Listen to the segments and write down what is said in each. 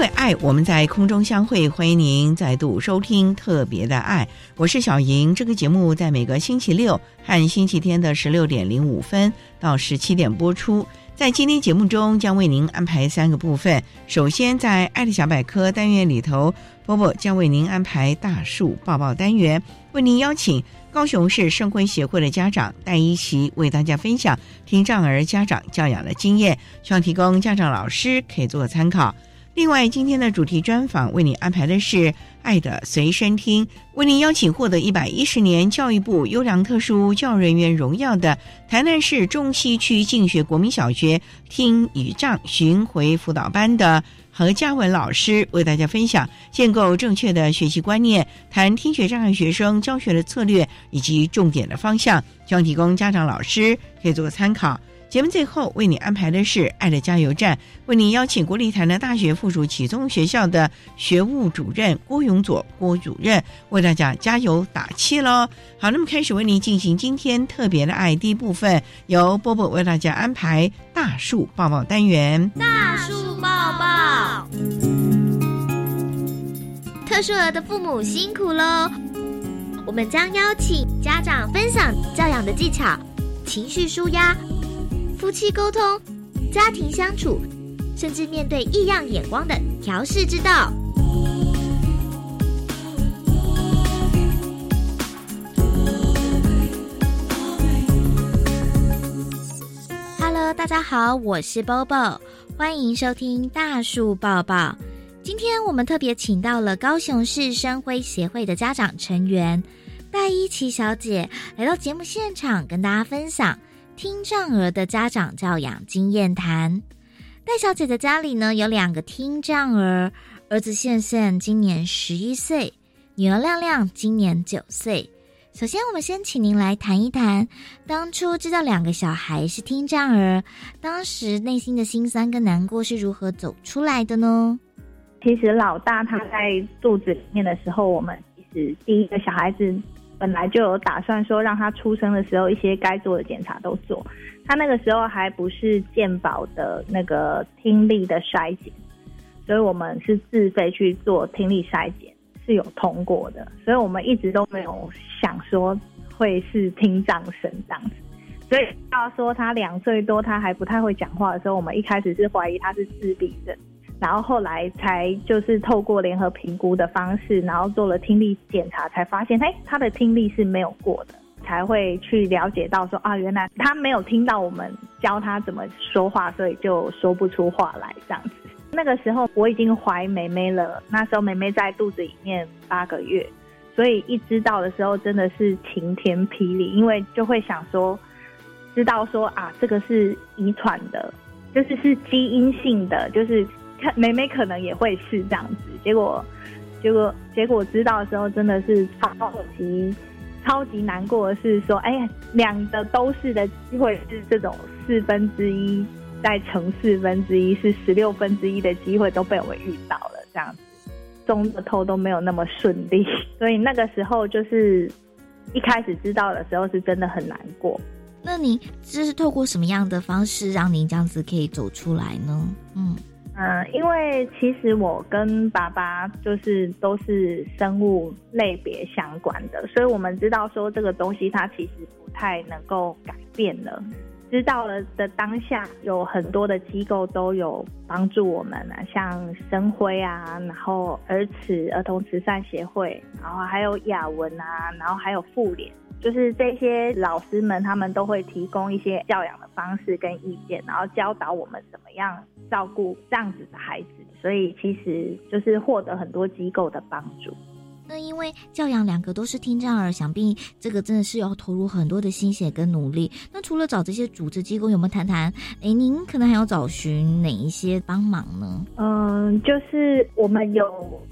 为爱，我们在空中相会，欢迎您再度收听特别的爱。我是小莹，这个节目在每个星期六和星期天的十六点零五分到十七点播出。在今天节目中，将为您安排三个部分。首先，在“爱的小百科”单元里头，波波将为您安排大树抱抱单元，为您邀请高雄市圣辉协会的家长戴一奇为大家分享听障儿家长教养的经验，希望提供家长老师可以做个参考。另外，今天的主题专访为你安排的是《爱的随身听》，为您邀请获得一百一十年教育部优良特殊教育人员荣耀的台南市中西区静学国民小学听语障巡回辅导班的何嘉文老师，为大家分享建构正确的学习观念，谈听觉障碍学生教学的策略以及重点的方向，希望提供家长老师可以做个参考。节目最后为你安排的是《爱的加油站》，为你邀请国立台南大学附属启聪学校的学务主任郭永佐郭主任为大家加油打气喽！好，那么开始为您进行今天特别的爱第一部分，由波波为大家安排大树抱抱单元。大树抱抱，特殊儿的父母辛苦喽！我们将邀请家长分享教养的技巧、情绪舒压。夫妻沟通、家庭相处，甚至面对异样眼光的调试之道。Hello，大家好，我是 Bobo，欢迎收听大树抱抱。今天我们特别请到了高雄市生辉协会的家长成员戴依琪小姐来到节目现场，跟大家分享。听障儿的家长教养经验谈。戴小姐的家里呢有两个听障儿，儿子宪宪今年十一岁，女儿亮亮今年九岁。首先，我们先请您来谈一谈，当初知道两个小孩是听障儿，当时内心的心酸跟难过是如何走出来的呢？其实老大他在肚子里面的时候，我们其实第一个小孩子。本来就有打算说，让他出生的时候一些该做的检查都做。他那个时候还不是健保的那个听力的筛检，所以我们是自费去做听力筛检，是有通过的。所以我们一直都没有想说会是听障生这样子。所以要说他两岁多他还不太会讲话的时候，我们一开始是怀疑他是自闭症。然后后来才就是透过联合评估的方式，然后做了听力检查，才发现，哎，他的听力是没有过的，才会去了解到说，啊，原来他没有听到我们教他怎么说话，所以就说不出话来这样子。那个时候我已经怀梅梅了，那时候梅梅在肚子里面八个月，所以一知道的时候真的是晴天霹雳，因为就会想说，知道说啊，这个是遗传的，就是是基因性的，就是。妹妹可能也会是这样子，结果，结果，结果知道的时候，真的是超级超级难过的是说，哎呀，两个都是的机会是这种四分之一再乘四分之一是十六分之一的机会都被我们遇到了，这样子中的头都没有那么顺利，所以那个时候就是一开始知道的时候是真的很难过。那那你这是透过什么样的方式让您这样子可以走出来呢？嗯嗯，因为其实我跟爸爸就是都是生物类别相关的，所以我们知道说这个东西它其实不太能够改变了。知道了的当下，有很多的机构都有帮助我们啊，像生辉啊，然后儿慈儿童慈善协会，然后还有雅文啊，然后还有妇联，就是这些老师们，他们都会提供一些教养的方式跟意见，然后教导我们怎么样照顾这样子的孩子，所以其实就是获得很多机构的帮助。那因为教养两个都是听障儿，想必这个真的是要投入很多的心血跟努力。那除了找这些组织机构，有没有谈谈？哎，您可能还要找寻哪一些帮忙呢？嗯，就是我们有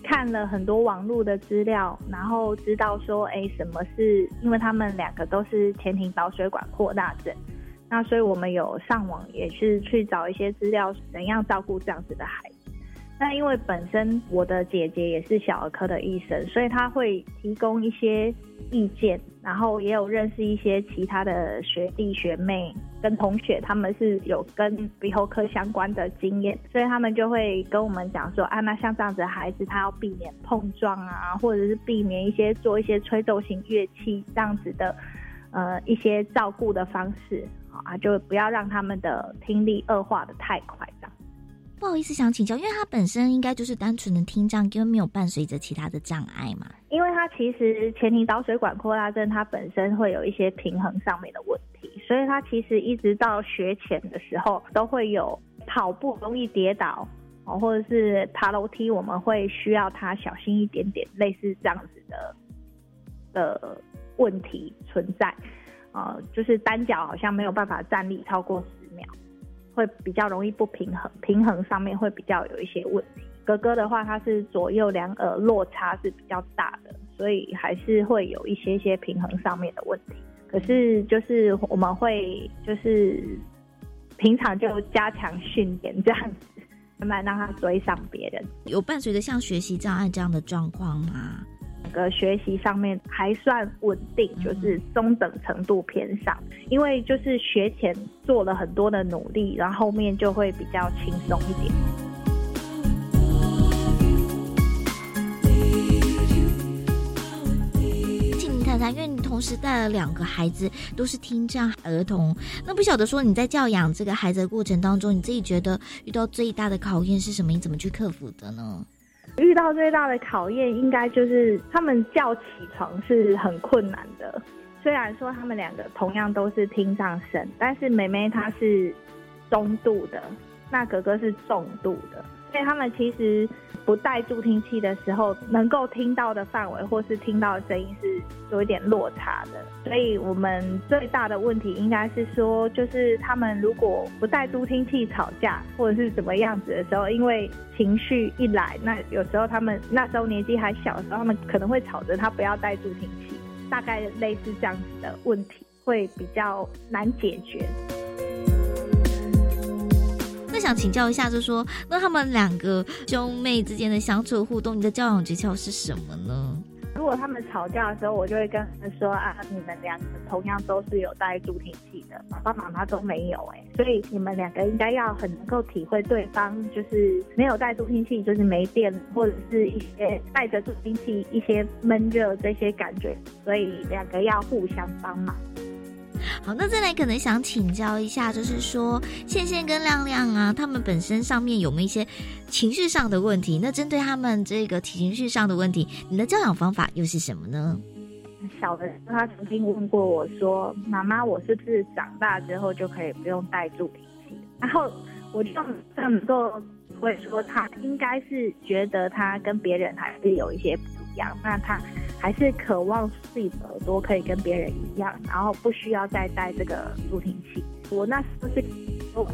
看了很多网络的资料，然后知道说，哎，什么是？因为他们两个都是前庭导水管扩大症，那所以我们有上网也是去找一些资料，怎样照顾这样子的孩子。那因为本身我的姐姐也是小儿科的医生，所以他会提供一些意见，然后也有认识一些其他的学弟学妹跟同学，他们是有跟鼻喉科相关的经验，所以他们就会跟我们讲说，啊，那像这样子的孩子，他要避免碰撞啊，或者是避免一些做一些吹奏型乐器这样子的，呃，一些照顾的方式，啊，就不要让他们的听力恶化的太快这样。不好意思，想请教，因为他本身应该就是单纯的听障，因为没有伴随着其他的障碍嘛。因为他其实前庭导水管扩大症，它本身会有一些平衡上面的问题，所以他其实一直到学前的时候都会有跑步容易跌倒哦，或者是爬楼梯，我们会需要他小心一点点，类似这样子的的问题存在。呃，就是单脚好像没有办法站立超过。会比较容易不平衡，平衡上面会比较有一些问题。哥哥的话，他是左右两耳落差是比较大的，所以还是会有一些些平衡上面的问题。可是就是我们会就是平常就加强训练这样子，慢慢让他追上别人。有伴随着像学习障碍这样的状况吗？个学习上面还算稳定，就是中等程度偏上，因为就是学前做了很多的努力，然后后面就会比较轻松一点。请您看看，因为你同时带了两个孩子，都是听障儿童，那不晓得说你在教养这个孩子的过程当中，你自己觉得遇到最大的考验是什么？你怎么去克服的呢？遇到最大的考验，应该就是他们叫起床是很困难的。虽然说他们两个同样都是听障生，但是妹妹她是中度的，那哥哥是重度的。所以他们其实不带助听器的时候，能够听到的范围或是听到的声音是有一点落差的。所以我们最大的问题应该是说，就是他们如果不带助听器吵架或者是怎么样子的时候，因为情绪一来，那有时候他们那时候年纪还小的时候，他们可能会吵着他不要带助听器，大概类似这样子的问题会比较难解决。想请教一下，就说那他们两个兄妹之间的相处互动，你的教养诀窍是什么呢？如果他们吵架的时候，我就会跟他们说啊，你们两个同样都是有带助听器的，爸爸妈妈都没有哎，所以你们两个应该要很能够体会对方，就是没有带助听器，就是没电，或者是一些带着助听器一些闷热这些感觉，所以两个要互相帮忙。好，那再来可能想请教一下，就是说倩倩跟亮亮啊，他们本身上面有没有一些情绪上的问题？那针对他们这个情绪上的问题，你的教养方法又是什么呢？小的时候，他曾经问过我说：“妈妈，我是不是长大之后就可以不用带助听器？”然后我就能够会说，他应该是觉得他跟别人还是有一些不样。那他。还是渴望自己的耳朵可以跟别人一样，然后不需要再带这个助听器。我那时候是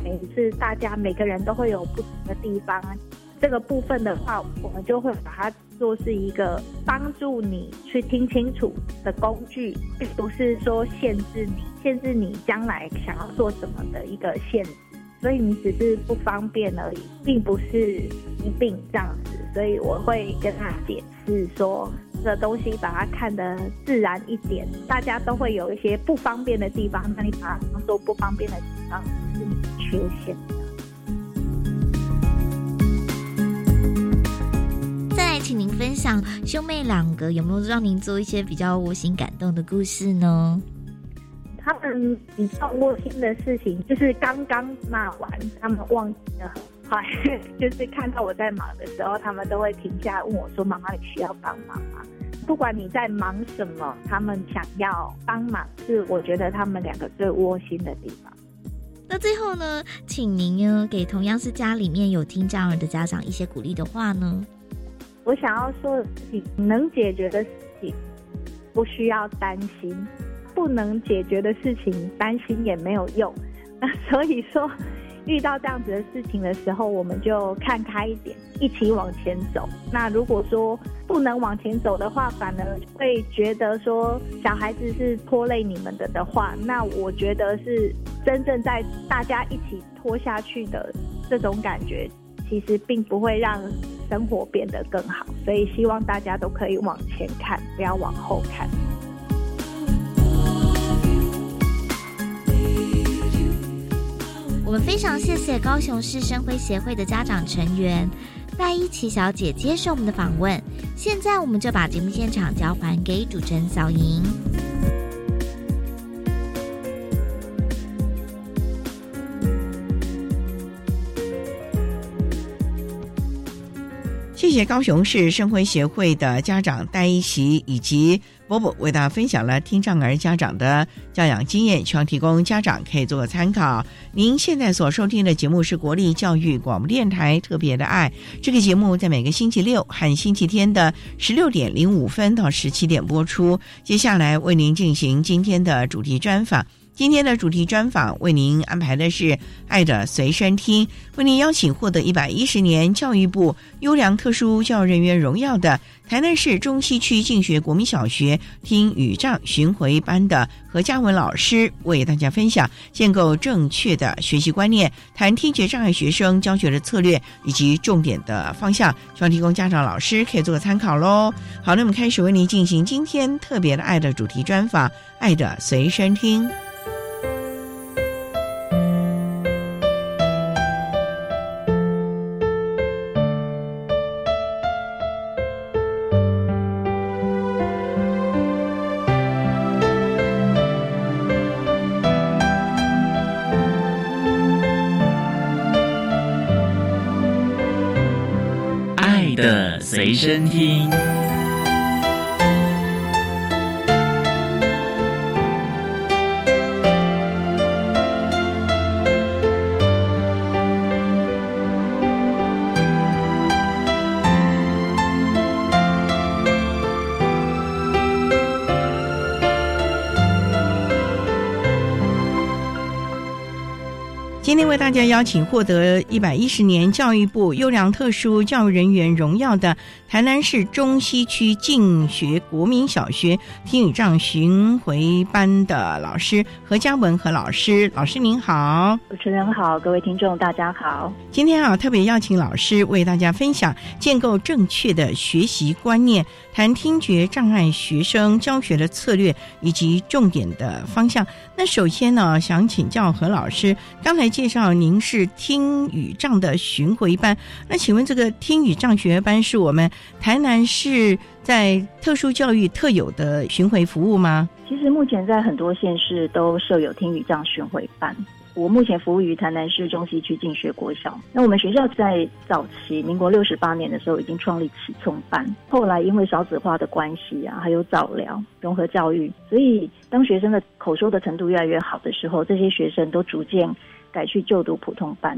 每次大家每个人都会有不同的地方，这个部分的话，我们就会把它做是一个帮助你去听清楚的工具，并不是说限制你、限制你将来想要做什么的一个限制。所以你只是不方便而已，并不是一病这样子。所以我会跟他解释说。这个东西把它看得自然一点。大家都会有一些不方便的地方，那你把它当做不方便的地方，是你缺陷。再来，请您分享兄妹两个有没有让您做一些比较窝心感动的故事呢？他们比较窝心的事情，就是刚刚骂完，他们忘记了很快，就是看到我在忙的时候，他们都会停下来问我说：“妈妈，你需要帮忙吗？”不管你在忙什么，他们想要帮忙，是我觉得他们两个最窝心的地方。那最后呢，请您呢给同样是家里面有听障儿的家长一些鼓励的话呢？我想要说的事情，能解决的事情不需要担心。不能解决的事情，担心也没有用。那 所以说，遇到这样子的事情的时候，我们就看开一点，一起往前走。那如果说不能往前走的话，反而会觉得说小孩子是拖累你们的的话，那我觉得是真正在大家一起拖下去的这种感觉，其实并不会让生活变得更好。所以希望大家都可以往前看，不要往后看。我们非常谢谢高雄市生辉协会的家长成员赖依琪小姐接受我们的访问。现在，我们就把节目现场交还给主持人小莹。谢谢高雄市生辉协会的家长戴一琪以及。波波为大家分享了听障儿家长的教养经验，希望提供家长可以做个参考。您现在所收听的节目是国立教育广播电台特别的爱，这个节目在每个星期六和星期天的十六点零五分到十七点播出。接下来为您进行今天的主题专访。今天的主题专访为您安排的是《爱的随身听》，为您邀请获得一百一十年教育部优良特殊教育人员荣耀的台南市中西区静学国民小学听语障巡回班的何嘉文老师，为大家分享建构正确的学习观念，谈听觉障碍学生教学的策略以及重点的方向，希望提供家长老师可以做个参考喽。好，那我们开始为您进行今天特别的爱的主题专访，《爱的随身听》。随身听。为大家邀请获得一百一十年教育部优良特殊教育人员荣耀的台南市中西区静学国民小学听语障巡回班的老师何嘉文何老师，老师您好，主持人好，各位听众大家好。今天啊，特别邀请老师为大家分享建构正确的学习观念，谈听觉障碍学生教学的策略以及重点的方向。那首先呢，想请教何老师，刚才介绍您是听语障的巡回班，那请问这个听语障学班是我们台南市在特殊教育特有的巡回服务吗？其实目前在很多县市都设有听语障巡回班。我目前服务于台南市中西区进学国小。那我们学校在早期民国六十八年的时候已经创立启聪班，后来因为少子化的关系啊，还有早疗融合教育，所以当学生的口说的程度越来越好的时候，这些学生都逐渐改去就读普通班，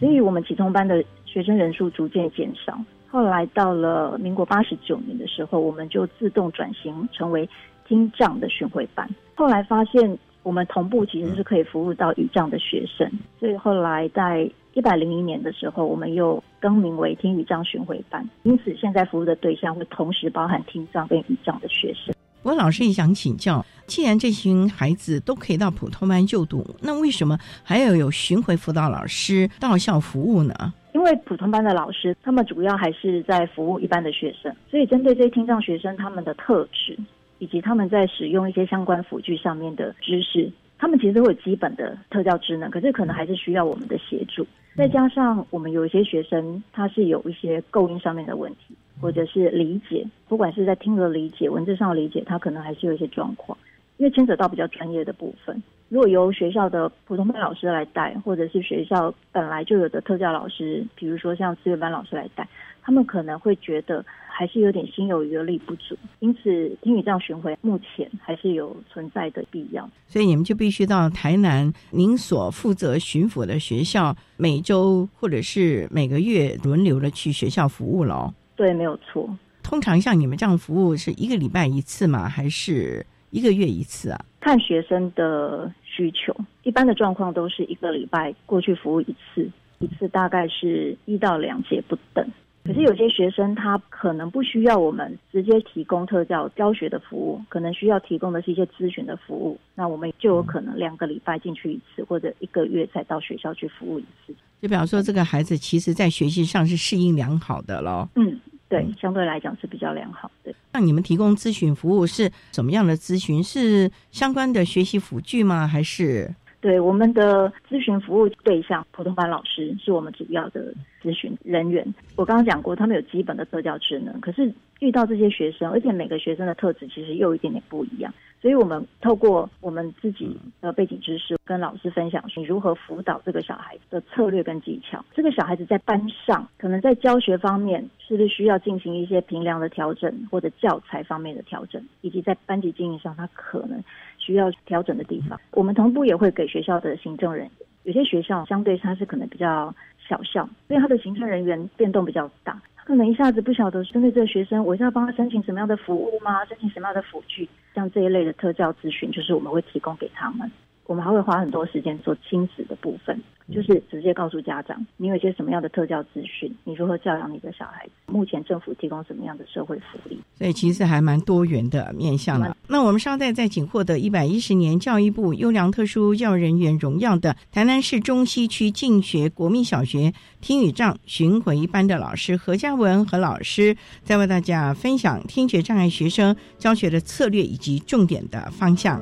所以我们启聪班的学生人数逐渐减少。后来到了民国八十九年的时候，我们就自动转型成为听障的巡回班。后来发现。我们同步其实是可以服务到语障的学生，所以后来在一百零一年的时候，我们又更名为听语障巡回班。因此，现在服务的对象会同时包含听障跟语障的学生。我老师也想请教，既然这群孩子都可以到普通班就读，那为什么还要有巡回辅导老师到校服务呢？因为为普通班的老师，他们主要还是在服务一般的学生，所以针对这些听障学生他们的特质，以及他们在使用一些相关辅具上面的知识，他们其实都有基本的特教职能，可是可能还是需要我们的协助。再加上我们有一些学生，他是有一些构音上面的问题，或者是理解，不管是在听的理解、文字上的理解，他可能还是有一些状况，因为牵扯到比较专业的部分。如果由学校的普通班老师来带，或者是学校本来就有的特教老师，比如说像资源班老师来带，他们可能会觉得还是有点心有余而力不足，因此听雨这样巡回目前还是有存在的必要。所以你们就必须到台南您所负责巡抚的学校，每周或者是每个月轮流的去学校服务了。对，没有错。通常像你们这样服务是一个礼拜一次吗？还是？一个月一次啊，看学生的需求，一般的状况都是一个礼拜过去服务一次，一次大概是一到两节不等。可是有些学生他可能不需要我们直接提供特教教学的服务，可能需要提供的是一些咨询的服务，那我们就有可能两个礼拜进去一次，或者一个月才到学校去服务一次。就比方说，这个孩子其实在学习上是适应良好的咯。嗯。对，相对来讲是比较良好的。那你们提供咨询服务是什么样的咨询？是相关的学习辅具吗？还是？对，我们的咨询服务对象，普通班老师是我们主要的咨询人员。我刚刚讲过，他们有基本的特教职能，可是遇到这些学生，而且每个学生的特质其实又一点点不一样。所以我们透过我们自己的背景知识，跟老师分享你如何辅导这个小孩的策略跟技巧。这个小孩子在班上，可能在教学方面是不是需要进行一些评量的调整，或者教材方面的调整，以及在班级经营上，他可能需要调整的地方。我们同步也会给学校的行政人员，有些学校相对它是可能比较小校，所以它的行政人员变动比较大。可能一下子不晓得针对这个学生，我是要帮他申请什么样的服务吗？申请什么样的辅具？像这一类的特教咨询，就是我们会提供给他们。我们还会花很多时间做亲子的部分，就是直接告诉家长，你有一些什么样的特教资讯，你如何教养你的小孩子，目前政府提供什么样的社会福利，所以其实还蛮多元的面向的。那我们稍待再请获得一百一十年教育部优良特殊教育人员荣耀的台南市中西区静学国民小学听语障巡回班的老师何嘉文和老师，再为大家分享听觉障碍学生教学的策略以及重点的方向。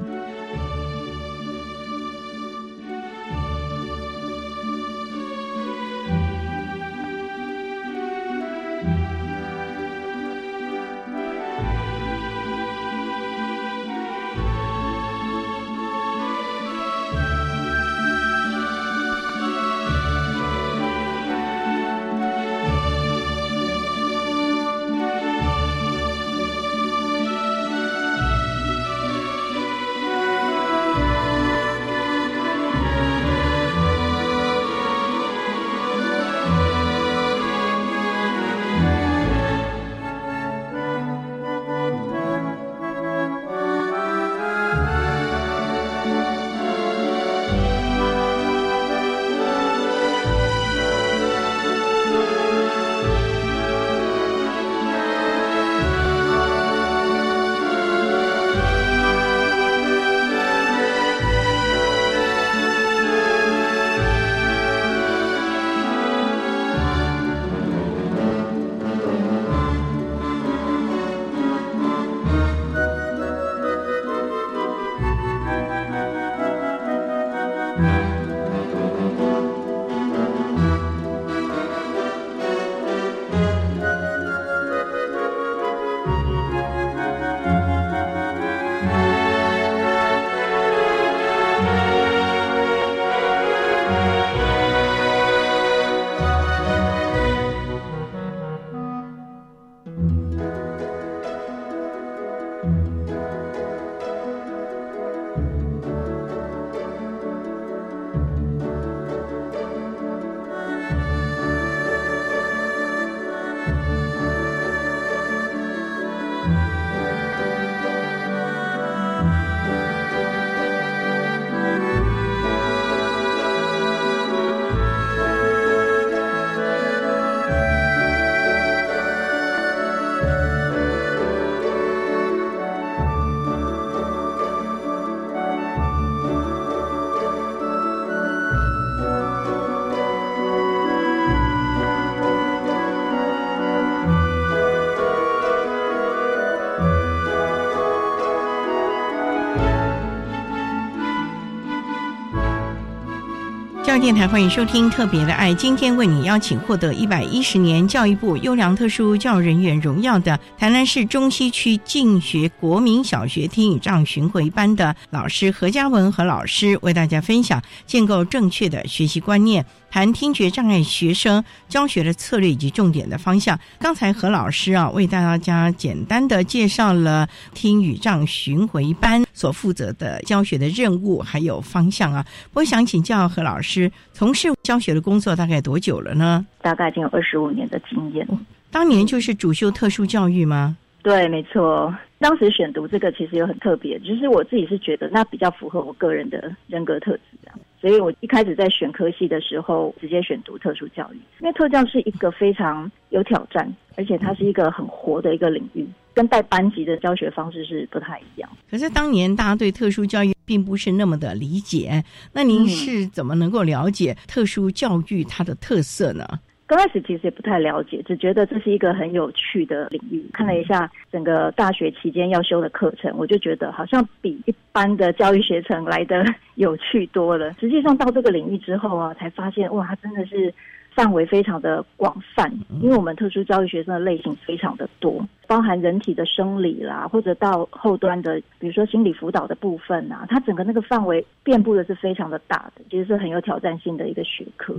电台，欢迎收听《特别的爱》。今天为你邀请获得一百一十年教育部优良特殊教育人员荣耀的台南市中西区静学国民小学听语障巡回班的老师何嘉文和老师，为大家分享建构正确的学习观念。谈听觉障碍学生教学的策略以及重点的方向。刚才何老师啊为大家简单的介绍了听语障巡回班所负责的教学的任务还有方向啊。我想请教何老师，从事教学的工作大概多久了呢？大概已经有二十五年的经验。当年就是主修特殊教育吗？对，没错。当时选读这个其实有很特别，就是我自己是觉得那比较符合我个人的人格特质啊。所以我一开始在选科系的时候，直接选读特殊教育，因为特教是一个非常有挑战，而且它是一个很活的一个领域，跟带班级的教学方式是不太一样。可是当年大家对特殊教育并不是那么的理解，那您是怎么能够了解特殊教育它的特色呢？刚开始其实也不太了解，只觉得这是一个很有趣的领域。看了一下整个大学期间要修的课程，我就觉得好像比一般的教育学程来的有趣多了。实际上到这个领域之后啊，才发现哇，它真的是范围非常的广泛。因为我们特殊教育学生的类型非常的多，包含人体的生理啦，或者到后端的，比如说心理辅导的部分啊，它整个那个范围遍布的是非常的大的，其实是很有挑战性的一个学科。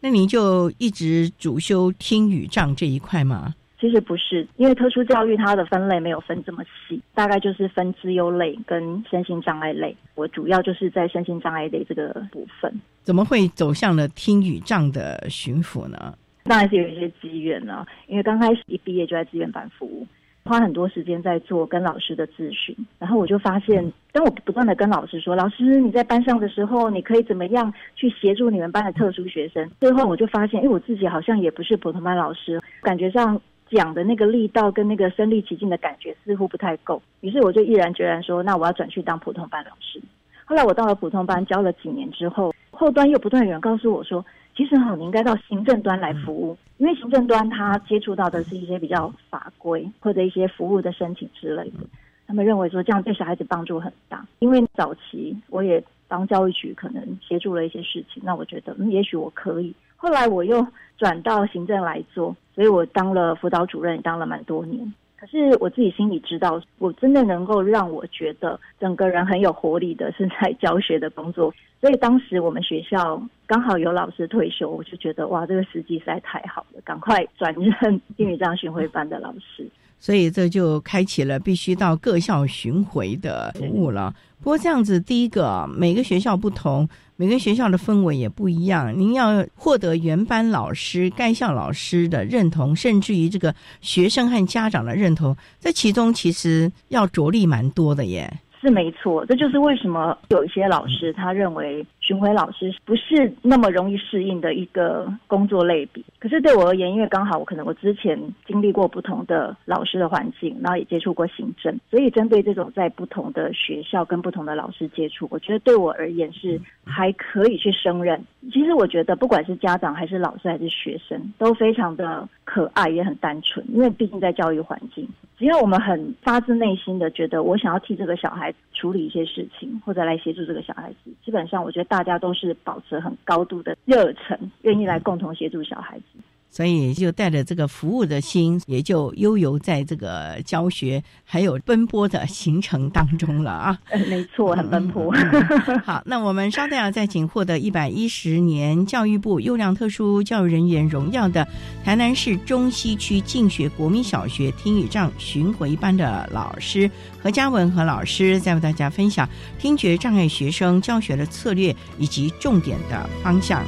那您就一直主修听语障这一块吗？其实不是，因为特殊教育它的分类没有分这么细，大概就是分资优类跟身心障碍类。我主要就是在身心障碍类这个部分。怎么会走向了听语障的巡抚呢？当然是有一些机缘了，因为刚开始一毕业就在志愿班服务。花很多时间在做跟老师的咨询，然后我就发现，当我不断的跟老师说：“老师，你在班上的时候，你可以怎么样去协助你们班的特殊学生？”最后我就发现，因为我自己好像也不是普通班老师，感觉上讲的那个力道跟那个身临其境的感觉似乎不太够。于是我就毅然决然说：“那我要转去当普通班老师。”后来我到了普通班教了几年之后，后端又不断有人告诉我说。其实哈，你应该到行政端来服务，因为行政端他接触到的是一些比较法规或者一些服务的申请之类的。他们认为说这样对小孩子帮助很大。因为早期我也帮教育局可能协助了一些事情，那我觉得嗯，也许我可以。后来我又转到行政来做，所以我当了辅导主任，当了蛮多年。可是我自己心里知道，我真的能够让我觉得整个人很有活力的是在教学的工作。所以当时我们学校刚好有老师退休，我就觉得哇，这个时机实在太好了，赶快转任英语章巡回班的老师。所以这就开启了必须到各校巡回的服务了。不过这样子，第一个每个学校不同，每个学校的氛围也不一样。您要获得原班老师、该校老师的认同，甚至于这个学生和家长的认同，这其中其实要着力蛮多的耶。是没错，这就是为什么有一些老师他认为巡回老师不是那么容易适应的一个工作类比。可是对我而言，因为刚好我可能我之前经历过不同的老师的环境，然后也接触过行政，所以针对这种在不同的学校跟不同的老师接触，我觉得对我而言是还可以去胜任。其实我觉得不管是家长还是老师还是学生，都非常的可爱也很单纯，因为毕竟在教育环境。只要我们很发自内心的觉得，我想要替这个小孩处理一些事情，或者来协助这个小孩子，基本上我觉得大大家都是保持很高度的热忱，愿意来共同协助小孩子。所以就带着这个服务的心，也就悠游在这个教学还有奔波的行程当中了啊！没错，很奔波。好，那我们稍待啊，再请获得一百一十年教育部优良特殊教育人员荣耀的台南市中西区静学国民小学听语障巡回班的老师何嘉文和老师，再为大家分享听觉障碍学生教学的策略以及重点的方向。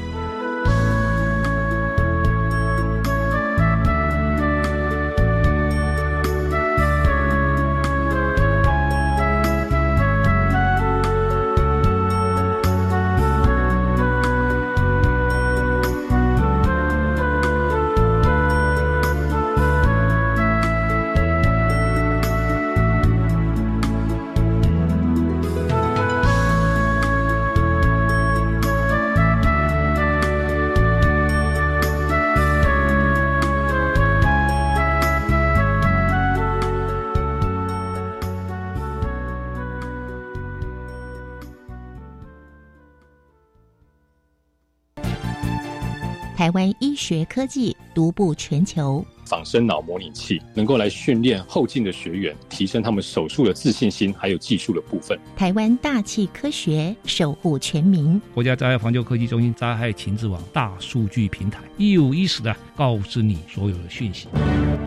学科技独步全球。仿生脑模拟器能够来训练后进的学员，提升他们手术的自信心，还有技术的部分。台湾大气科学守护全民，国家灾害防救科技中心灾害情报网大数据平台一五一十的告知你所有的讯息。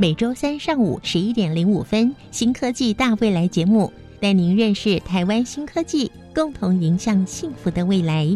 每周三上午十一点零五分，新科技大未来节目带您认识台湾新科技，共同迎向幸福的未来。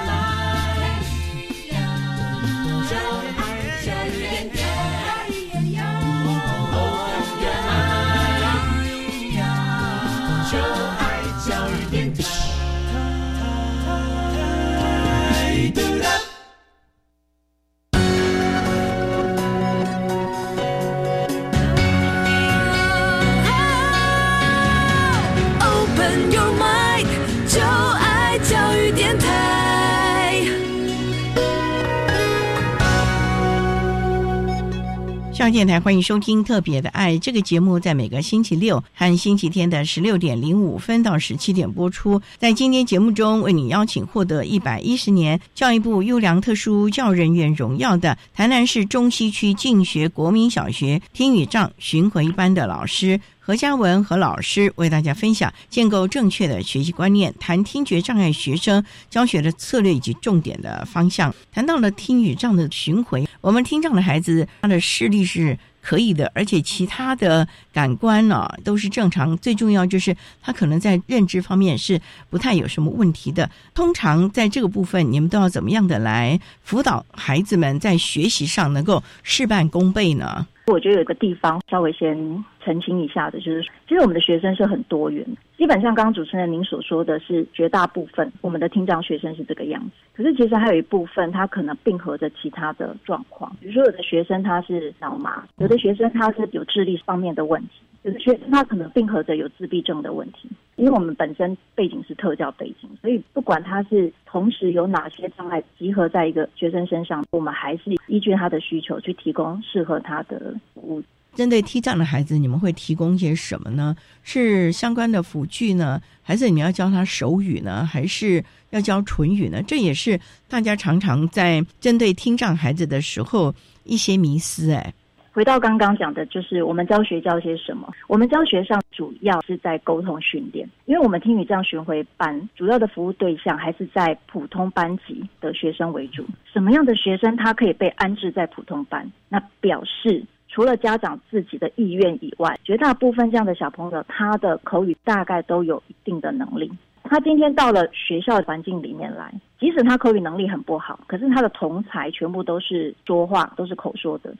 电台欢迎收听《特别的爱》这个节目，在每个星期六和星期天的十六点零五分到十七点播出。在今天节目中，为你邀请获得一百一十年教育部优良特殊教人员荣耀的台南市中西区进学国民小学听语障巡回班的老师。何嘉文和老师为大家分享建构正确的学习观念，谈听觉障碍学生教学的策略以及重点的方向。谈到了听语障的巡回，我们听障的孩子他的视力是可以的，而且其他的感官呢都是正常。最重要就是他可能在认知方面是不太有什么问题的。通常在这个部分，你们都要怎么样的来辅导孩子们在学习上能够事半功倍呢？我觉得有个地方稍微先澄清一下的，就是其实我们的学生是很多元，基本上刚刚主持人您所说的是绝大部分我们的听障学生是这个样子，可是其实还有一部分他可能并合着其他的状况，比如说有的学生他是脑麻，有的学生他是有智力方面的问题。就是学生他可能并合着有自闭症的问题，因为我们本身背景是特教背景，所以不管他是同时有哪些障碍集合在一个学生身上，我们还是依据他的需求去提供适合他的服务。针对听障的孩子，你们会提供些什么呢？是相关的辅具呢，还是你要教他手语呢，还是要教唇语呢？这也是大家常常在针对听障孩子的时候一些迷思哎。回到刚刚讲的，就是我们教学教些什么？我们教学上主要是在沟通训练，因为我们听语障巡回班主要的服务对象还是在普通班级的学生为主。什么样的学生他可以被安置在普通班？那表示除了家长自己的意愿以外，绝大部分这样的小朋友，他的口语大概都有一定的能力。他今天到了学校环境里面来，即使他口语能力很不好，可是他的同才全部都是说话，都是口说的。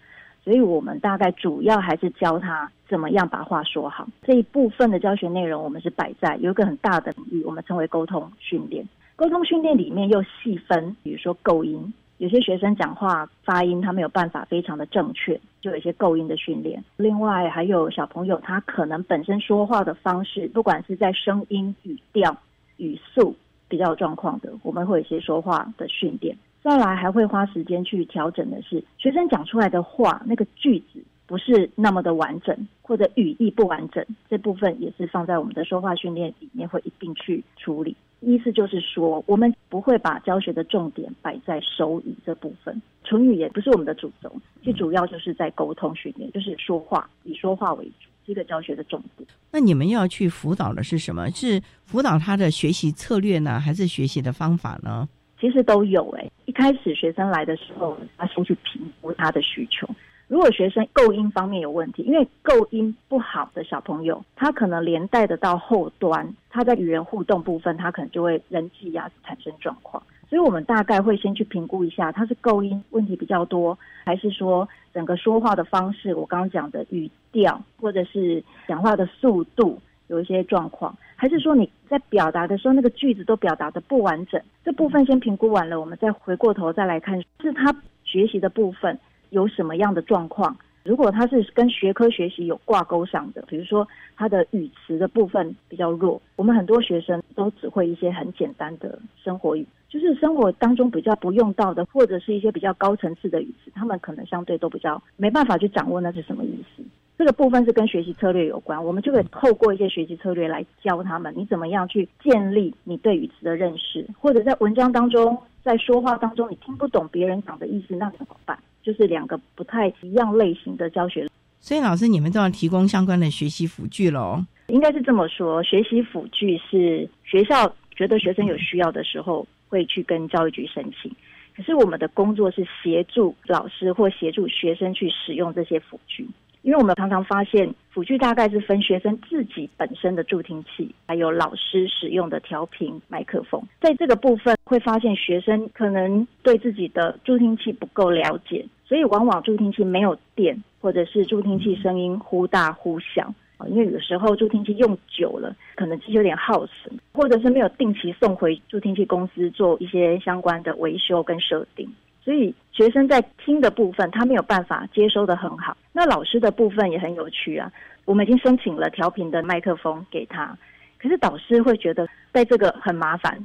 所以我们大概主要还是教他怎么样把话说好。这一部分的教学内容，我们是摆在有一个很大的领域，我们称为沟通训练。沟通训练里面又细分，比如说构音，有些学生讲话发音他没有办法非常的正确，就有一些构音的训练。另外还有小朋友他可能本身说话的方式，不管是在声音、语调、语速比较状况的，我们会有一些说话的训练。再来还会花时间去调整的是，学生讲出来的话，那个句子不是那么的完整，或者语义不完整，这部分也是放在我们的说话训练里面会一并去处理。意思就是说，我们不会把教学的重点摆在手语这部分，唇语也不是我们的主轴，最主要就是在沟通训练，就是说话，以说话为主，这个教学的重点。那你们要去辅导的是什么？是辅导他的学习策略呢，还是学习的方法呢？其实都有哎。一开始学生来的时候，他先去评估他的需求。如果学生构音方面有问题，因为构音不好的小朋友，他可能连带的到后端，他在与人互动部分，他可能就会人际呀产生状况。所以我们大概会先去评估一下，他是构音问题比较多，还是说整个说话的方式，我刚刚讲的语调，或者是讲话的速度有一些状况，还是说你在表达的时候那个句子都表达的不完整？这部分先评估完了，我们再回过头再来看，是他学习的部分。有什么样的状况？如果他是跟学科学习有挂钩上的，比如说他的语词的部分比较弱，我们很多学生都只会一些很简单的生活语，就是生活当中比较不用到的，或者是一些比较高层次的语词，他们可能相对都比较没办法去掌握那是什么意思。这个部分是跟学习策略有关，我们就可以透过一些学习策略来教他们，你怎么样去建立你对语词的认识，或者在文章当中，在说话当中你听不懂别人讲的意思，那怎么办？就是两个不太一样类型的教学，所以老师你们都要提供相关的学习辅具喽。应该是这么说，学习辅具是学校觉得学生有需要的时候会去跟教育局申请，可是我们的工作是协助老师或协助学生去使用这些辅具。因为我们常常发现，辅具大概是分学生自己本身的助听器，还有老师使用的调频麦克风。在这个部分，会发现学生可能对自己的助听器不够了解，所以往往助听器没有电，或者是助听器声音忽大忽小。因为有时候助听器用久了，可能机有点耗损，或者是没有定期送回助听器公司做一些相关的维修跟设定。所以学生在听的部分，他没有办法接收的很好。那老师的部分也很有趣啊，我们已经申请了调频的麦克风给他，可是导师会觉得在这个很麻烦，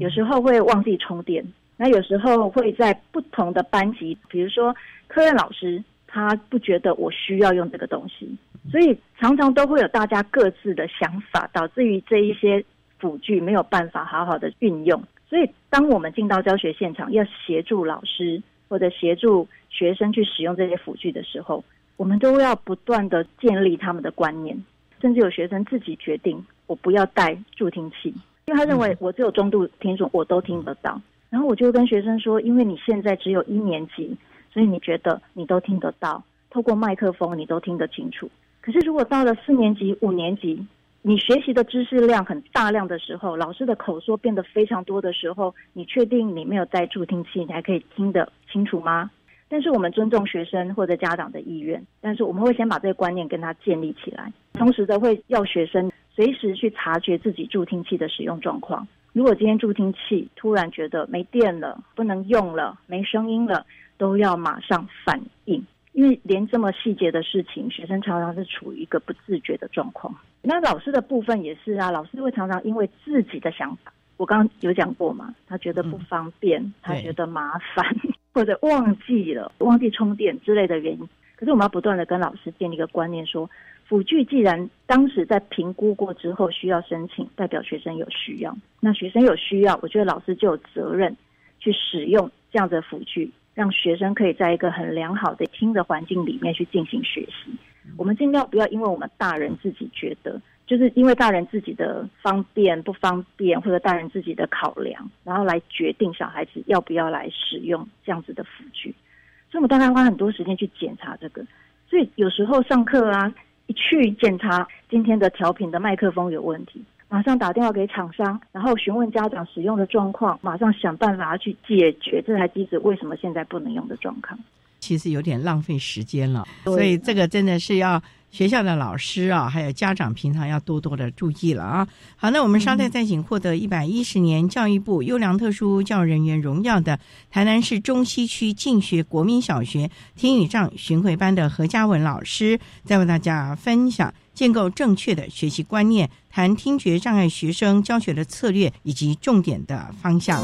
有时候会忘记充电。那有时候会在不同的班级，比如说科任老师，他不觉得我需要用这个东西，所以常常都会有大家各自的想法，导致于这一些辅具没有办法好好的运用。所以，当我们进到教学现场，要协助老师或者协助学生去使用这些辅具的时候，我们都要不断的建立他们的观念，甚至有学生自己决定，我不要带助听器，因为他认为我只有中度听众，我都听得到。然后我就跟学生说，因为你现在只有一年级，所以你觉得你都听得到，透过麦克风你都听得清楚。可是如果到了四年级、五年级，你学习的知识量很大量的时候，老师的口说变得非常多的时候，你确定你没有带助听器，你还可以听得清楚吗？但是我们尊重学生或者家长的意愿，但是我们会先把这个观念跟他建立起来，同时的会要学生随时去察觉自己助听器的使用状况。如果今天助听器突然觉得没电了、不能用了、没声音了，都要马上反应。因为连这么细节的事情，学生常常是处于一个不自觉的状况。那老师的部分也是啊，老师会常常因为自己的想法，我刚刚有讲过嘛，他觉得不方便，他觉得麻烦，或者忘记了、忘记充电之类的原因。可是我们要不断的跟老师建立一个观念，说辅具既然当时在评估过之后需要申请，代表学生有需要，那学生有需要，我觉得老师就有责任去使用这样的辅具。让学生可以在一个很良好的听的环境里面去进行学习。我们尽量不要因为我们大人自己觉得，就是因为大人自己的方便不方便，或者大人自己的考量，然后来决定小孩子要不要来使用这样子的辅具。所以，我们大概花很多时间去检查这个。所以，有时候上课啊，一去检查今天的调频的麦克风有问题。马上打电话给厂商，然后询问家长使用的状况，马上想办法去解决这台机子为什么现在不能用的状况。其实有点浪费时间了，所以这个真的是要学校的老师啊，还有家长平常要多多的注意了啊。好，那我们稍待再请获得一百一十年教育部优良特殊教育人员荣耀的台南市中西区进学国民小学听语障巡回班的何嘉文老师，再为大家分享。建构正确的学习观念，谈听觉障碍学生教学的策略以及重点的方向。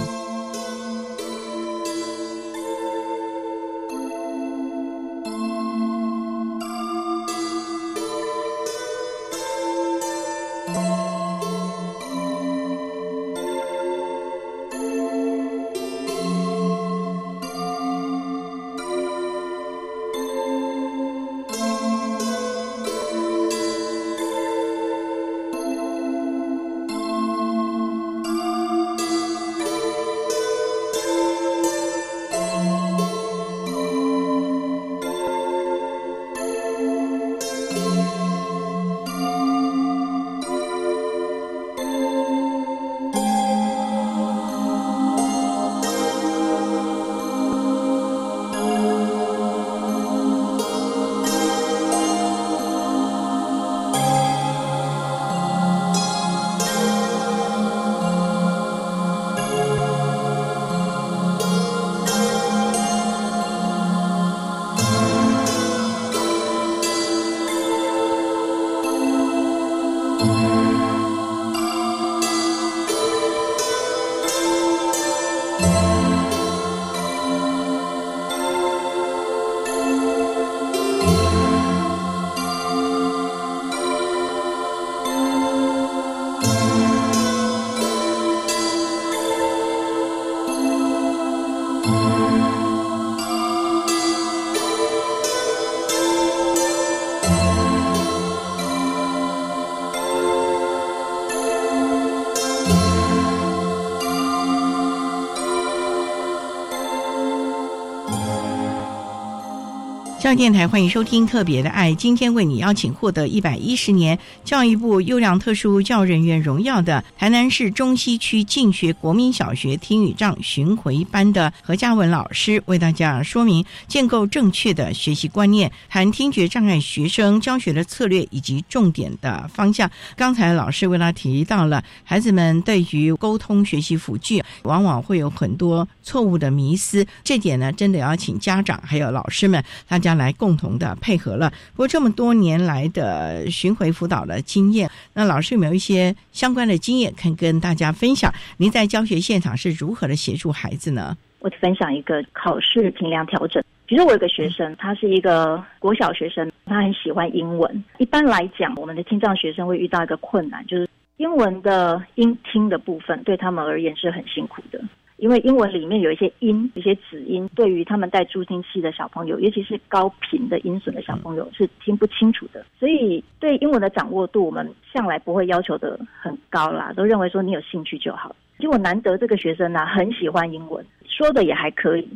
教育电台欢迎收听《特别的爱》，今天为你邀请获得一百一十年教育部优良特殊教人员荣耀的台南市中西区进学国民小学听语障巡回班的何嘉文老师，为大家说明建构正确的学习观念，谈听觉障碍学生教学的策略以及重点的方向。刚才老师为他提到了孩子们对于沟通学习辅具，往往会有很多错误的迷思，这点呢，真的要请家长还有老师们大家。来共同的配合了。不过这么多年来的巡回辅导的经验，那老师有没有一些相关的经验可以跟大家分享？您在教学现场是如何的协助孩子呢？我分享一个考试评量调整。其实我有个学生，他是一个国小学生，他很喜欢英文。一般来讲，我们的听障学生会遇到一个困难，就是英文的音听的部分对他们而言是很辛苦的。因为英文里面有一些音，一些子音，对于他们带助听器的小朋友，尤其是高频的音损的小朋友是听不清楚的。所以对英文的掌握度，我们向来不会要求的很高啦，都认为说你有兴趣就好。结果难得这个学生呢很喜欢英文，说的也还可以。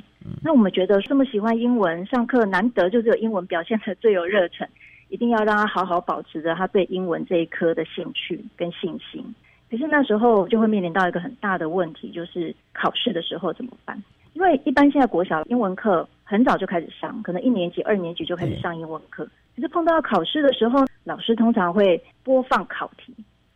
那我们觉得这么喜欢英文，上课难得就只有英文表现的最有热忱，一定要让他好好保持着他对英文这一科的兴趣跟信心。可是那时候就会面临到一个很大的问题，就是考试的时候怎么办？因为一般现在国小英文课很早就开始上，可能一年级、二年级就开始上英文课。可是碰到考试的时候，老师通常会播放考题，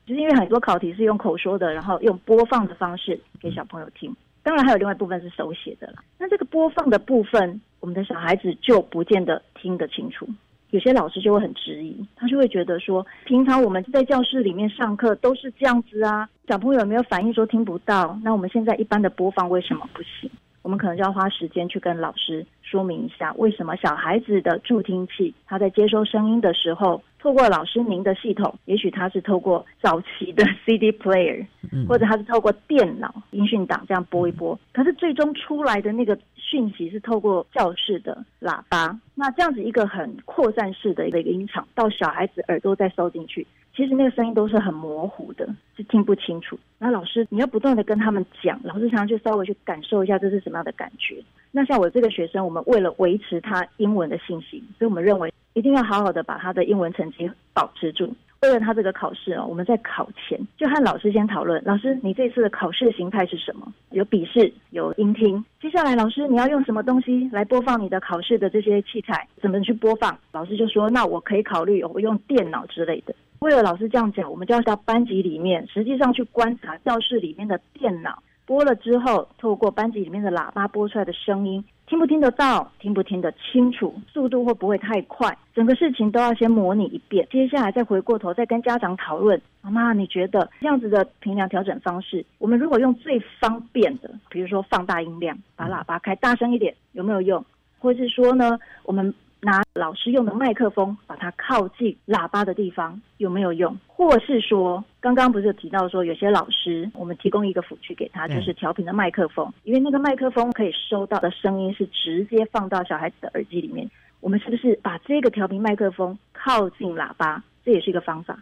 就是因为很多考题是用口说的，然后用播放的方式给小朋友听。当然还有另外一部分是手写的了。那这个播放的部分，我们的小孩子就不见得听得清楚。有些老师就会很质疑，他就会觉得说，平常我们在教室里面上课都是这样子啊，小朋友有没有反应说听不到？那我们现在一般的播放为什么不行？我们可能就要花时间去跟老师说明一下，为什么小孩子的助听器他在接收声音的时候，透过老师您的系统，也许他是透过早期的 CD player，或者他是透过电脑音讯档这样播一播，可是最终出来的那个讯息是透过教室的喇叭，那这样子一个很扩散式的一个音场到小孩子耳朵再收进去。其实那个声音都是很模糊的，是听不清楚。那老师你要不断的跟他们讲，老师常常去稍微去感受一下这是什么样的感觉。那像我这个学生，我们为了维持他英文的信心，所以我们认为一定要好好的把他的英文成绩保持住。为了他这个考试哦，我们在考前就和老师先讨论，老师你这次的考试形态是什么？有笔试，有音听。接下来老师你要用什么东西来播放你的考试的这些器材？怎么去播放？老师就说，那我可以考虑我用电脑之类的。为了老师这样讲，我们就要到班级里面，实际上去观察教室里面的电脑播了之后，透过班级里面的喇叭播出来的声音，听不听得到，听不听得清楚，速度会不会太快，整个事情都要先模拟一遍，接下来再回过头再跟家长讨论。妈妈，你觉得这样子的平量调整方式，我们如果用最方便的，比如说放大音量，把喇叭开大声一点，有没有用？或是说呢，我们？拿老师用的麦克风，把它靠近喇叭的地方有没有用？或是说，刚刚不是有提到说，有些老师我们提供一个辅具给他，就是调频的麦克风，因为那个麦克风可以收到的声音是直接放到小孩子的耳机里面。我们是不是把这个调频麦克风靠近喇叭？这也是一个方法。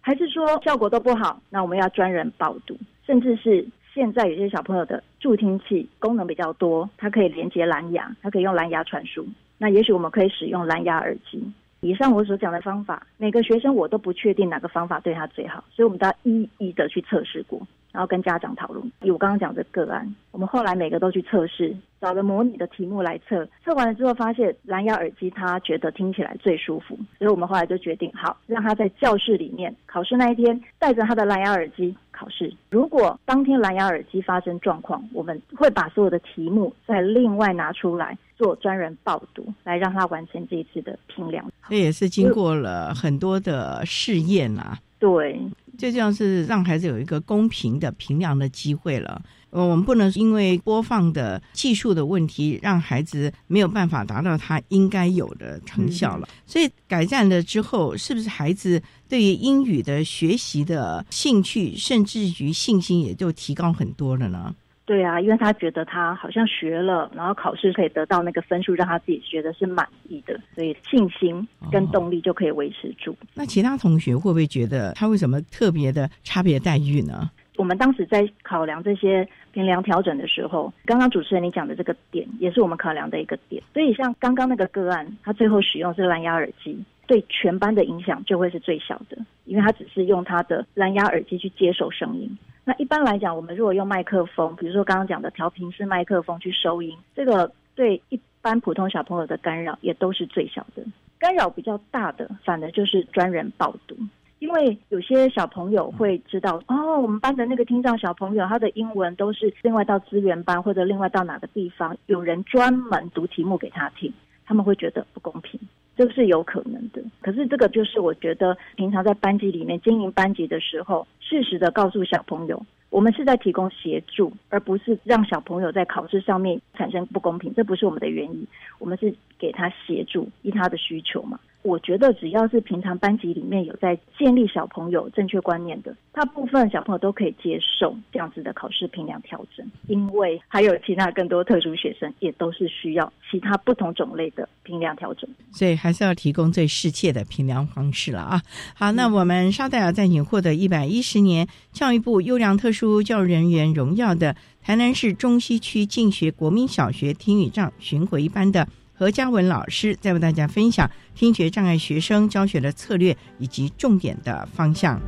还是说效果都不好？那我们要专人报读，甚至是现在有些小朋友的助听器功能比较多，它可以连接蓝牙，它可以用蓝牙传输。那也许我们可以使用蓝牙耳机。以上我所讲的方法，每个学生我都不确定哪个方法对他最好，所以我们都要一一的去测试过，然后跟家长讨论。以我刚刚讲的个案，我们后来每个都去测试。找了模拟的题目来测，测完了之后发现蓝牙耳机他觉得听起来最舒服，所以我们后来就决定，好让他在教室里面考试那一天带着他的蓝牙耳机考试。如果当天蓝牙耳机发生状况，我们会把所有的题目再另外拿出来做专人报读，来让他完成这一次的评量。这也是经过了很多的试验啊。对，就这样是让孩子有一个公平的评量的机会了。呃，我们不能因为播放的技术的问题，让孩子没有办法达到他应该有的成效了。所以改善了之后，是不是孩子对于英语的学习的兴趣，甚至于信心也就提高很多了呢？对啊，因为他觉得他好像学了，然后考试可以得到那个分数，让他自己觉得是满意的，所以信心跟动力就可以维持住。那其他同学会不会觉得他为什么特别的差别待遇呢？我们当时在考量这些平量调整的时候，刚刚主持人你讲的这个点，也是我们考量的一个点。所以像刚刚那个个案，他最后使用是蓝牙耳机，对全班的影响就会是最小的，因为他只是用他的蓝牙耳机去接受声音。那一般来讲，我们如果用麦克风，比如说刚刚讲的调频式麦克风去收音，这个对一般普通小朋友的干扰也都是最小的。干扰比较大的，反而就是专人报读。因为有些小朋友会知道，哦，我们班的那个听障小朋友，他的英文都是另外到资源班或者另外到哪个地方，有人专门读题目给他听，他们会觉得不公平，这是有可能的。可是这个就是我觉得平常在班级里面经营班级的时候，适时的告诉小朋友，我们是在提供协助，而不是让小朋友在考试上面产生不公平，这不是我们的原因，我们是给他协助，依他的需求嘛。我觉得只要是平常班级里面有在建立小朋友正确观念的，大部分小朋友都可以接受这样子的考试评量调整，因为还有其他更多特殊学生也都是需要其他不同种类的评量调整，所以还是要提供最适切的评量方式了啊。好，那我们稍待啊，在你获得一百一十年教育部优良特殊教育人员荣耀的台南市中西区进学国民小学听语障巡回班的。何嘉文老师在为大家分享听觉障碍学生教学的策略以及重点的方向。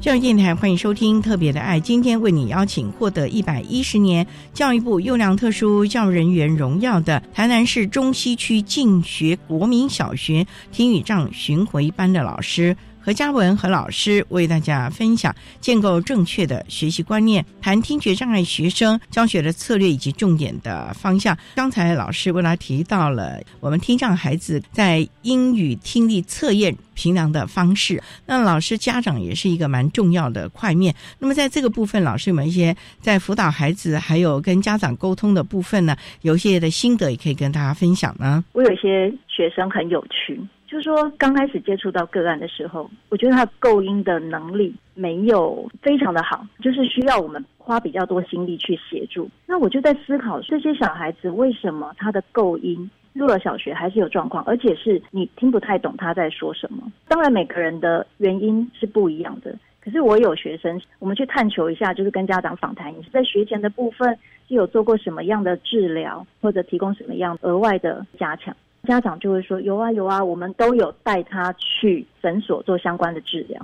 教育电台欢迎收听《特别的爱》，今天为你邀请获得一百一十年教育部优良特殊教育人员荣耀的台南市中西区进学国民小学听语障巡回班的老师。何嘉文和老师为大家分享建构正确的学习观念，谈听觉障碍学生教学的策略以及重点的方向。刚才老师为他提到了我们听障孩子在英语听力测验评量的方式，那老师家长也是一个蛮重要的块面。那么在这个部分，老师有没有一些在辅导孩子还有跟家长沟通的部分呢？有一些的心得也可以跟大家分享呢？我有一些学生很有趣。就是说，刚开始接触到个案的时候，我觉得他构音的能力没有非常的好，就是需要我们花比较多心力去协助。那我就在思考，这些小孩子为什么他的构音入了小学还是有状况，而且是你听不太懂他在说什么。当然，每个人的原因是不一样的。可可是我有学生，我们去探求一下，就是跟家长访谈，你是在学前的部分是有做过什么样的治疗，或者提供什么样额外的加强？家长就会说有啊有啊，我们都有带他去诊所做相关的治疗。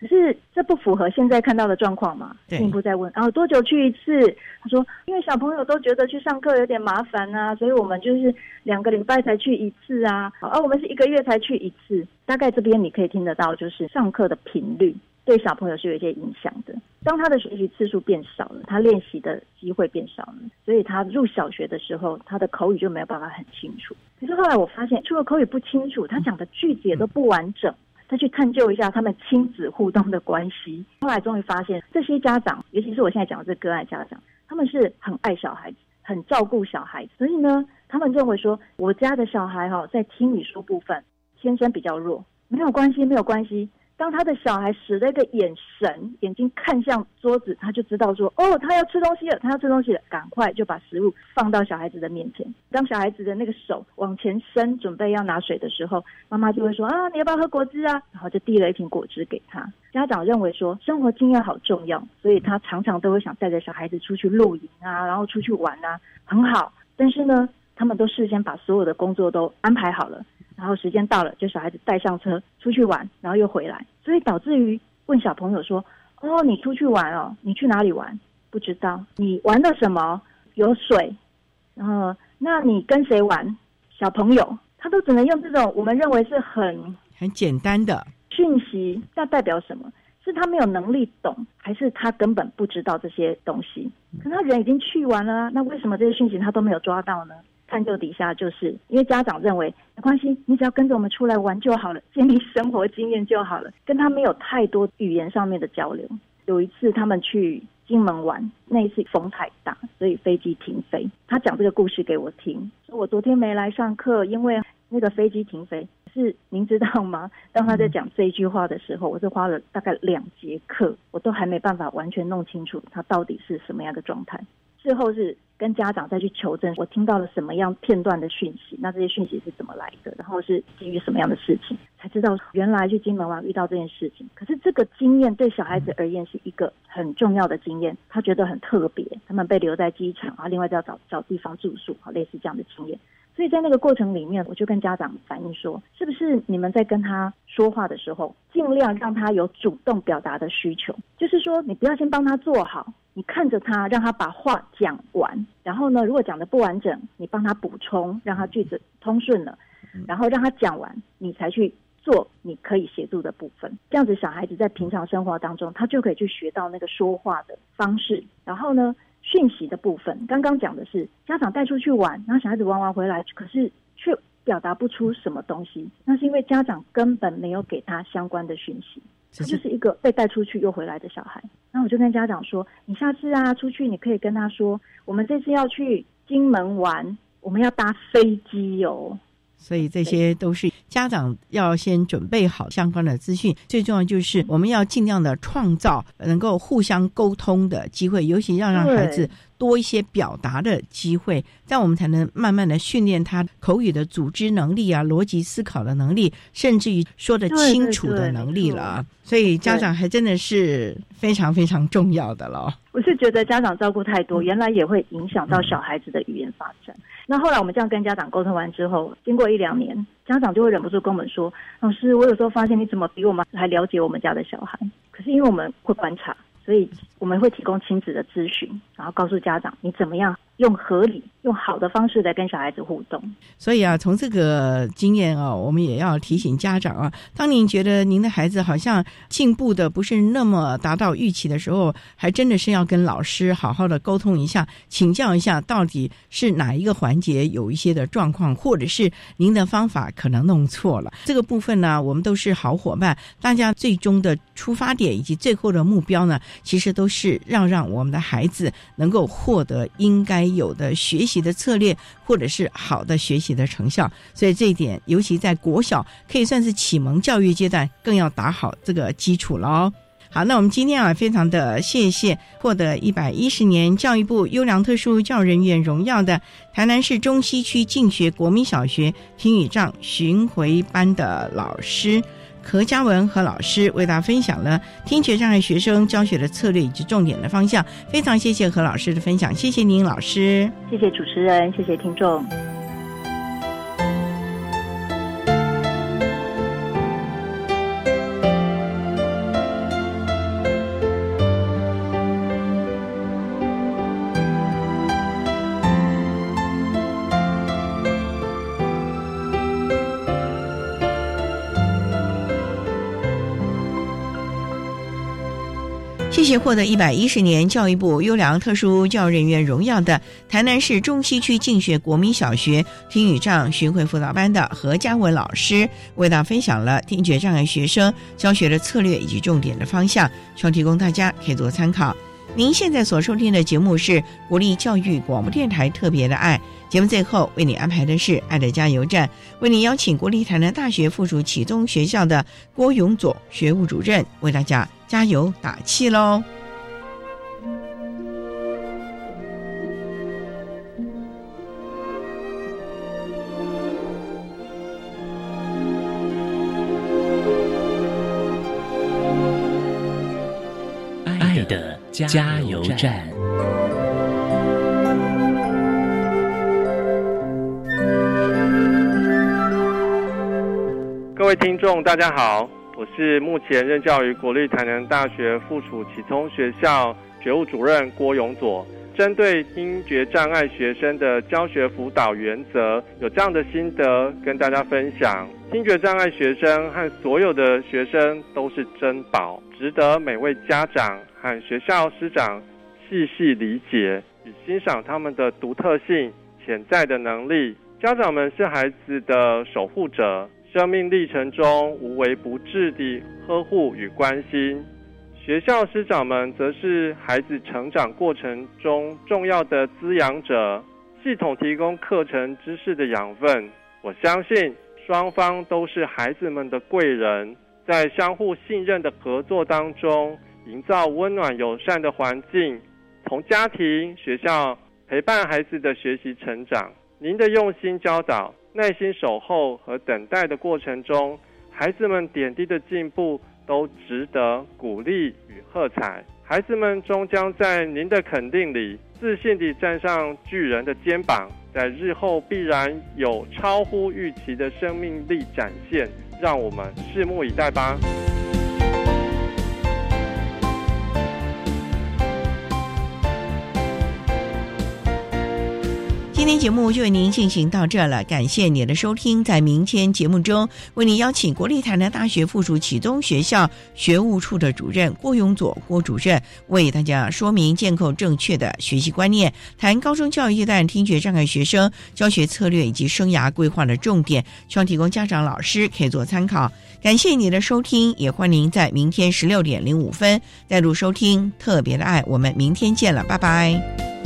可是这不符合现在看到的状况嘛？进一步再问，然后多久去一次？他说，因为小朋友都觉得去上课有点麻烦啊，所以我们就是两个礼拜才去一次啊，而我们是一个月才去一次。大概这边你可以听得到，就是上课的频率对小朋友是有一些影响的。当他的学习次数变少了，他练习的机会变少了，所以他入小学的时候，他的口语就没有办法很清楚。可是后来我发现，除了口语不清楚，他讲的句子也都不完整。再去探究一下他们亲子互动的关系，后来终于发现，这些家长，尤其是我现在讲的这个案家长，他们是很爱小孩子，很照顾小孩子，所以呢，他们认为说，我家的小孩哈，在听你说部分天生比较弱，没有关系，没有关系。当他的小孩使了一个眼神，眼睛看向桌子，他就知道说：“哦，他要吃东西了，他要吃东西了，赶快就把食物放到小孩子的面前。”当小孩子的那个手往前伸，准备要拿水的时候，妈妈就会说：“啊，你要不要喝果汁啊？”然后就递了一瓶果汁给他。家长认为说生活经验好重要，所以他常常都会想带着小孩子出去露营啊，然后出去玩啊，很好。但是呢，他们都事先把所有的工作都安排好了。然后时间到了，就小孩子带上车出去玩，然后又回来，所以导致于问小朋友说：“哦，你出去玩哦，你去哪里玩？不知道。你玩了什么？有水。然后，那你跟谁玩？小朋友，他都只能用这种我们认为是很很简单的讯息，那代表什么？是他没有能力懂，还是他根本不知道这些东西？可他人已经去完了，那为什么这些讯息他都没有抓到呢？”探究底下，就是因为家长认为没关系，你只要跟着我们出来玩就好了，建立生活经验就好了，跟他没有太多语言上面的交流。有一次他们去金门玩，那一次风太大，所以飞机停飞。他讲这个故事给我听，说我昨天没来上课，因为那个飞机停飞。是您知道吗？当他在讲这一句话的时候，我是花了大概两节课，我都还没办法完全弄清楚他到底是什么样的状态。事后是跟家长再去求证，我听到了什么样片段的讯息，那这些讯息是怎么来的，然后是基于什么样的事情，才知道原来去金门湾遇到这件事情。可是这个经验对小孩子而言是一个很重要的经验，他觉得很特别。他们被留在机场啊，另外要找找地方住宿啊，类似这样的经验。所以在那个过程里面，我就跟家长反映说，是不是你们在跟他说话的时候，尽量让他有主动表达的需求，就是说你不要先帮他做好。你看着他，让他把话讲完，然后呢，如果讲的不完整，你帮他补充，让他句子通顺了，然后让他讲完，你才去做你可以协助的部分。这样子，小孩子在平常生活当中，他就可以去学到那个说话的方式。然后呢，讯息的部分，刚刚讲的是家长带出去玩，然后小孩子玩完回来，可是却表达不出什么东西，那是因为家长根本没有给他相关的讯息。他就是一个被带出去又回来的小孩，那我就跟家长说：“你下次啊出去，你可以跟他说，我们这次要去金门玩，我们要搭飞机哦。”所以这些都是家长要先准备好相关的资讯。最重要就是我们要尽量的创造能够互相沟通的机会，尤其要让孩子。多一些表达的机会，这样我们才能慢慢的训练他口语的组织能力啊，逻辑思考的能力，甚至于说的清楚的能力了。所以家长还真的是非常非常重要的了。我是觉得家长照顾太多，原来也会影响到小孩子的语言发展。那后来我们这样跟家长沟通完之后，经过一两年，家长就会忍不住跟我们说：“老师，我有时候发现你怎么比我们还了解我们家的小孩？可是因为我们会观察。”所以我们会提供亲子的咨询，然后告诉家长你怎么样用合理、用好的方式来跟小孩子互动。所以啊，从这个经验啊，我们也要提醒家长啊，当您觉得您的孩子好像进步的不是那么达到预期的时候，还真的是要跟老师好好的沟通一下，请教一下到底是哪一个环节有一些的状况，或者是您的方法可能弄错了。这个部分呢，我们都是好伙伴，大家最终的出发点以及最后的目标呢。其实都是要让我们的孩子能够获得应该有的学习的策略，或者是好的学习的成效。所以这一点，尤其在国小可以算是启蒙教育阶段，更要打好这个基础了哦。好，那我们今天啊，非常的谢谢获得一百一十年教育部优良特殊教育人员荣耀的台南市中西区进学国民小学听语障巡回班的老师。何嘉文何老师为大家分享了听觉障碍学生教学的策略以及重点的方向。非常谢谢何老师的分享，谢谢您老师，谢谢主持人，谢谢听众。谢谢获得一百一十年教育部优良特殊教育人员荣耀的台南市中西区静学国民小学听语障巡回辅导班的何嘉文老师，为大家分享了听觉障碍学生教学的策略以及重点的方向，希望提供大家可以做参考。您现在所收听的节目是国立教育广播电台特别的爱节目，最后为你安排的是爱的加油站，为你邀请国立台南大学附属启东学校的郭永佐学务主任为大家。加油打气喽！爱的加听众，大家好。我是目前任教于国立台南大学附属启聪学校学务主任郭永佐，针对听觉障碍学生的教学辅导原则，有这样的心得跟大家分享。听觉障碍学生和所有的学生都是珍宝，值得每位家长和学校师长细细理解与欣赏他们的独特性、潜在的能力。家长们是孩子的守护者。生命历程中无微不至的呵护与关心，学校师长们则是孩子成长过程中重要的滋养者，系统提供课程知识的养分。我相信双方都是孩子们的贵人，在相互信任的合作当中，营造温暖友善的环境，从家庭、学校陪伴孩子的学习成长。您的用心教导。耐心守候和等待的过程中，孩子们点滴的进步都值得鼓励与喝彩。孩子们终将在您的肯定里，自信地站上巨人的肩膀，在日后必然有超乎预期的生命力展现。让我们拭目以待吧。今天节目就为您进行到这了，感谢您的收听。在明天节目中，为您邀请国立台南大学附属启东学校学务处的主任郭永佐郭主任，为大家说明建构正确的学习观念，谈高中教育阶段听觉障碍学生教学策略以及生涯规划的重点，希望提供家长老师可以做参考。感谢您的收听，也欢迎您在明天十六点零五分再度收听特别的爱。我们明天见了，拜拜。